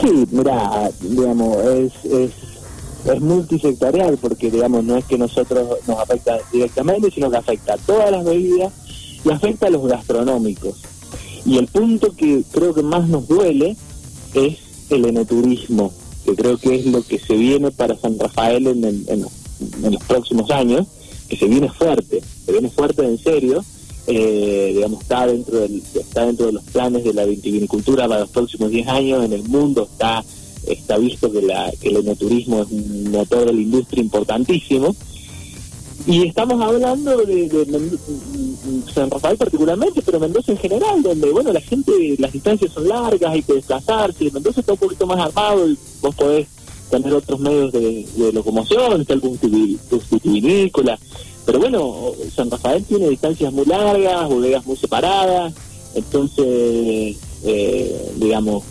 Sí, mira, digamos, es, es, multisectorial porque, digamos, no es que nosotros nos afecta directamente, sino que afecta a todas las bebidas y afecta a los gastronómicos. Y el punto que creo que más nos duele es el enoturismo, que creo que es lo que se viene para San Rafael en, en, los próximos años, que se viene fuerte, se viene fuerte en serio, eh, digamos, está dentro, del, está dentro de los planes de la vitivinicultura para los próximos 10 años, en el mundo está está visto que, la, que el enoturismo es un motor de la industria importantísimo, y estamos hablando de, San Rafael particularmente, pero Mendoza en general, donde, bueno, la gente, las distancias son largas, hay que desplazarse, Mendoza está un poquito más armado y vos podés tener otros medios de, locomoción, está algún vitivinícola, pero bueno, San Rafael tiene distancias muy largas, bodegas muy separadas, entonces, eh, digamos,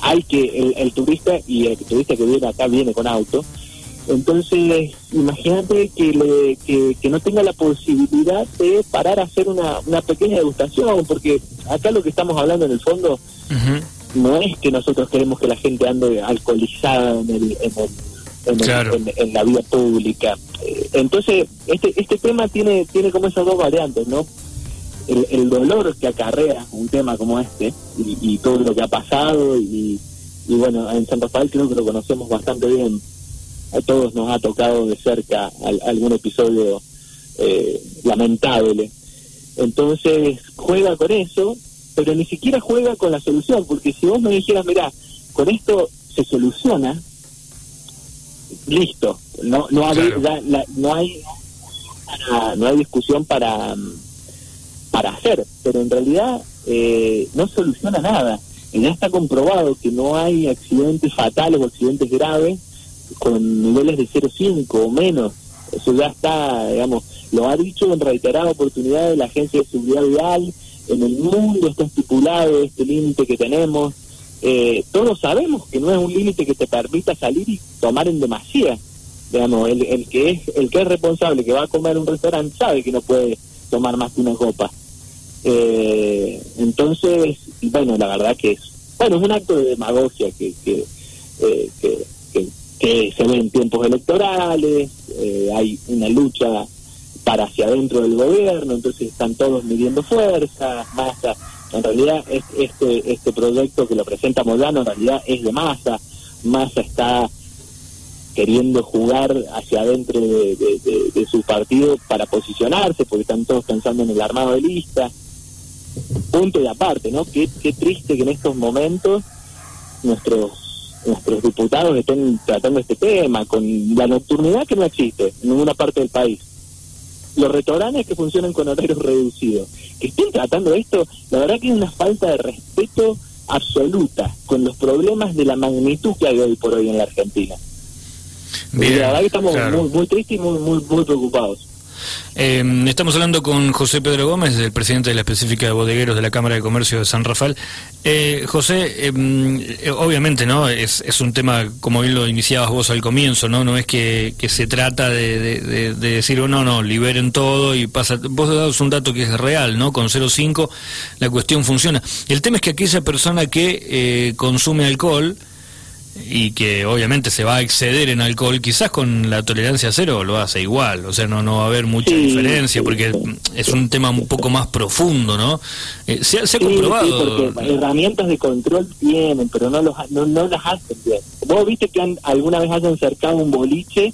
hay que, el, el turista y el turista que viene acá viene con auto, entonces, imagínate que, que, no tenga la posibilidad de parar a hacer una, una pequeña degustación, porque acá lo que estamos hablando en el fondo no es que nosotros queremos que la gente ande alcoholizada en, el, en, la vía pública. Eh, entonces, este, este tema tiene, tiene como esas dos variantes, ¿no? El, el dolor que acarrea un tema como este y, y todo lo que ha pasado y, y bueno, en San Rafael creo que lo conocemos bastante bien a todos nos ha tocado de cerca algún episodio eh, lamentable. Entonces juega con eso, pero ni siquiera juega con la solución, porque si vos me dijeras, mira, con esto se soluciona, listo, no no hay no hay no hay discusión para para hacer, pero en realidad eh, no soluciona nada. Ya está comprobado que no hay accidentes fatales o accidentes graves con niveles de 0,5 o menos. Eso ya está, digamos, lo ha dicho en reiterada oportunidad la Agencia de Seguridad Vial, en el mundo está estipulado este límite que tenemos. Eh, todos sabemos que no es un límite que te permita salir y tomar en demasía. Digamos, el, el, que es el que es responsable, que va a comer en un restaurante, sabe que no puede tomar más que una copa. Eh, entonces, bueno, la verdad que es, bueno, es un acto de demagogia que, que, eh, que que se ven tiempos electorales, eh, hay una lucha para hacia adentro del gobierno, entonces están todos midiendo fuerzas, masa. En realidad, este, este proyecto que lo presenta Moyano en realidad es de masa. Masa está queriendo jugar hacia adentro de, su partido para posicionarse, porque están todos pensando en el armado de lista. Punto y aparte, ¿no? Qué, qué triste que en estos momentos nuestros nuestros diputados estén tratando este tema, con la nocturnidad que no existe en ninguna parte del país. Los restaurantes que funcionan con horarios reducidos, que estén tratando esto, la verdad que es una falta de respeto absoluta con los problemas de la magnitud que hay hoy por hoy en la Argentina. la verdad que estamos muy, muy tristes y muy, muy, muy preocupados. Eh, estamos hablando con José Pedro Gómez, el presidente de la específica de bodegueros de la Cámara de Comercio de San Rafael. Eh, José, em, eh, obviamente, ¿no? Es, un tema, como bien lo iniciabas vos al comienzo, ¿no? No es que, se trata de, decir, oh, no, no, liberen todo y pasa. Vos das un dato que es real, ¿no? Con 0,5 la cuestión funciona. El tema es que aquella persona que eh, consume alcohol y que obviamente se va a exceder en alcohol, quizás con la tolerancia cero lo hace igual, o sea, no, no va a haber mucha diferencia porque es un tema un poco más profundo, ¿no? Eh, se, ha comprobado. porque herramientas de control tienen, pero no, los, no, no las hacen bien. Vos viste que alguna vez hayan cercado un boliche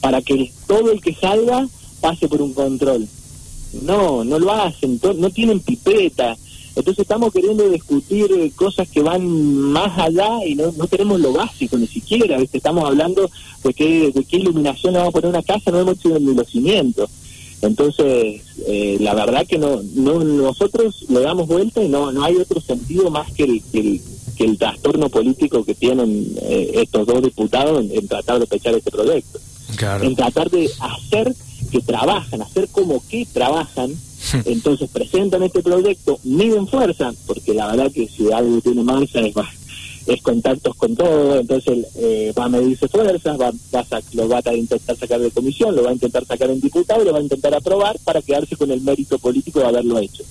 para que todo el que salga pase por un control. No, no lo hacen, no tienen pipeta entonces estamos queriendo discutir eh, cosas que van más allá y no, no tenemos lo básico ni siquiera. Estamos hablando de qué, de qué iluminación le vamos a poner a una casa, no hemos hecho ni los cimientos. Entonces, eh, la verdad que no, no nosotros le damos vuelta y no, no hay otro sentido más que el, que el, trastorno político que tienen eh, estos dos diputados en, tratar de pechar este proyecto. En tratar de hacer que trabajan, hacer como que trabajan entonces presentan este proyecto, miden fuerza, porque la verdad que si algo tiene mansa es, es contactos con todo, entonces eh, va a medirse fuerzas, va, a, lo va a intentar sacar de comisión, lo va a intentar sacar en diputado, lo va a intentar aprobar para quedarse con el mérito político de haberlo hecho.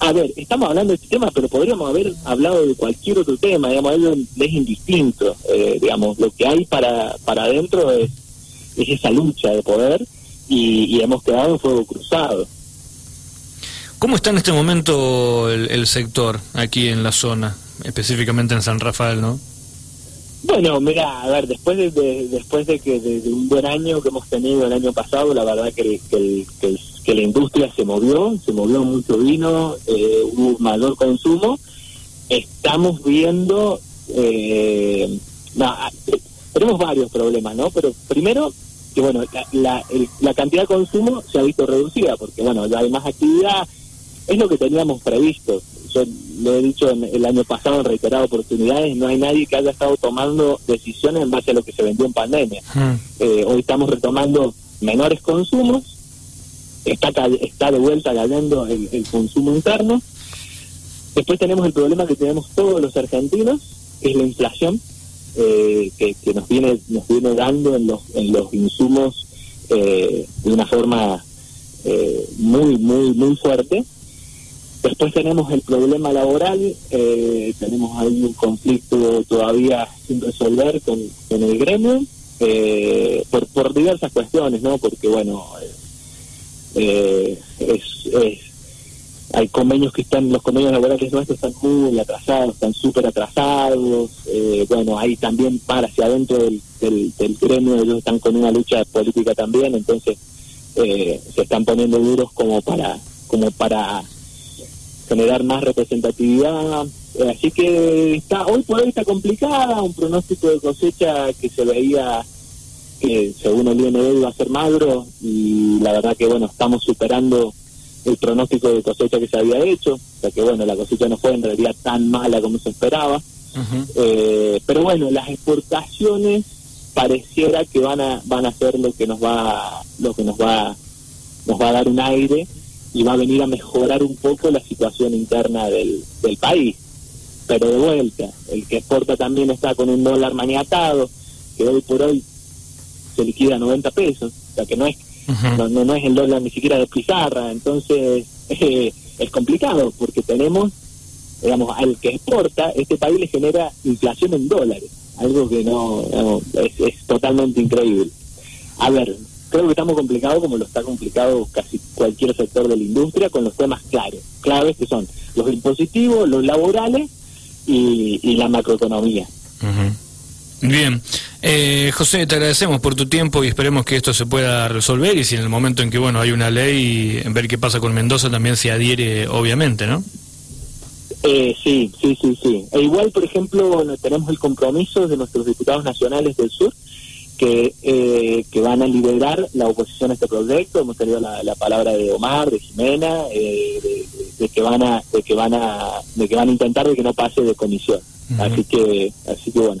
A ver, estamos hablando de este tema, pero podríamos haber hablado de cualquier otro tema, digamos, es indistinto, eh, digamos, lo que hay para, para adentro es esa lucha de poder y, hemos quedado en fuego cruzado. ¿Cómo está en este momento el, sector aquí en la zona, específicamente en San Rafael, no? Bueno, mira, a ver, después de, después de que de, un buen año que hemos tenido el año pasado, la verdad que, que, que, la industria se movió, se movió mucho vino, eh, hubo mayor consumo. Estamos viendo, eh, tenemos varios problemas, ¿no? Pero primero que bueno, la, la, cantidad de consumo se ha visto reducida, porque bueno, ya hay más actividad, es lo que teníamos previsto. Yo lo he dicho el año pasado en reiteradas oportunidades, no hay nadie que haya estado tomando decisiones en base a lo que se vendió en pandemia. Hmm. Eh, hoy estamos retomando menores consumos, está, está de vuelta cayendo el, el consumo interno. Después tenemos el problema que tenemos todos los argentinos, que es la inflación eh, que, nos viene nos viene dando en los en los insumos eh, de una forma eh, muy muy muy fuerte después tenemos el problema laboral tenemos ahí un conflicto todavía sin resolver con, con el gremio por por diversas cuestiones no porque bueno es, es hay convenios que están, los convenios laborales nuestros están muy atrasados, están súper atrasados, eh, bueno, ahí también para hacia adentro del, del, gremio, ellos están con una lucha política también, entonces eh, se están poniendo duros como para, como para generar más representatividad, eh, así que está, hoy por hoy está complicada, un pronóstico de cosecha que se veía que según el IND iba a ser magro y la verdad que bueno, estamos superando el pronóstico de cosecha que se había hecho, o sea que bueno, la cosecha no fue en realidad tan mala como se esperaba, eh, pero bueno, las exportaciones pareciera que van a van a ser lo que nos va lo que nos va nos va a dar un aire y va a venir a mejorar un poco la situación interna del, del país. Pero de vuelta, el que exporta también está con un dólar maniatado, que hoy por hoy se liquida a 90 pesos, o sea que no es no, no, es el dólar ni siquiera de pizarra, entonces eh, es complicado porque tenemos, digamos, al que exporta, este país le genera inflación en dólares, algo que no, es, es totalmente increíble. A ver, creo que estamos complicados como lo está complicado casi cualquier sector de la industria con los temas claros, claves que son los impositivos, los laborales y, y la macroeconomía. Bien, eh, José, te agradecemos por tu tiempo y esperemos que esto se pueda resolver y si en el momento en que bueno hay una ley, en ver qué pasa con Mendoza también se adhiere, obviamente, ¿no? Eh, sí, sí, sí, sí. E igual, por ejemplo, tenemos el compromiso de nuestros diputados nacionales del sur que, eh, que van a liderar la oposición a este proyecto. Hemos tenido la, palabra de Omar, de Jimena, de, de, que van a, de que van a, de que van a intentar de que no pase de comisión. Así que, así que bueno.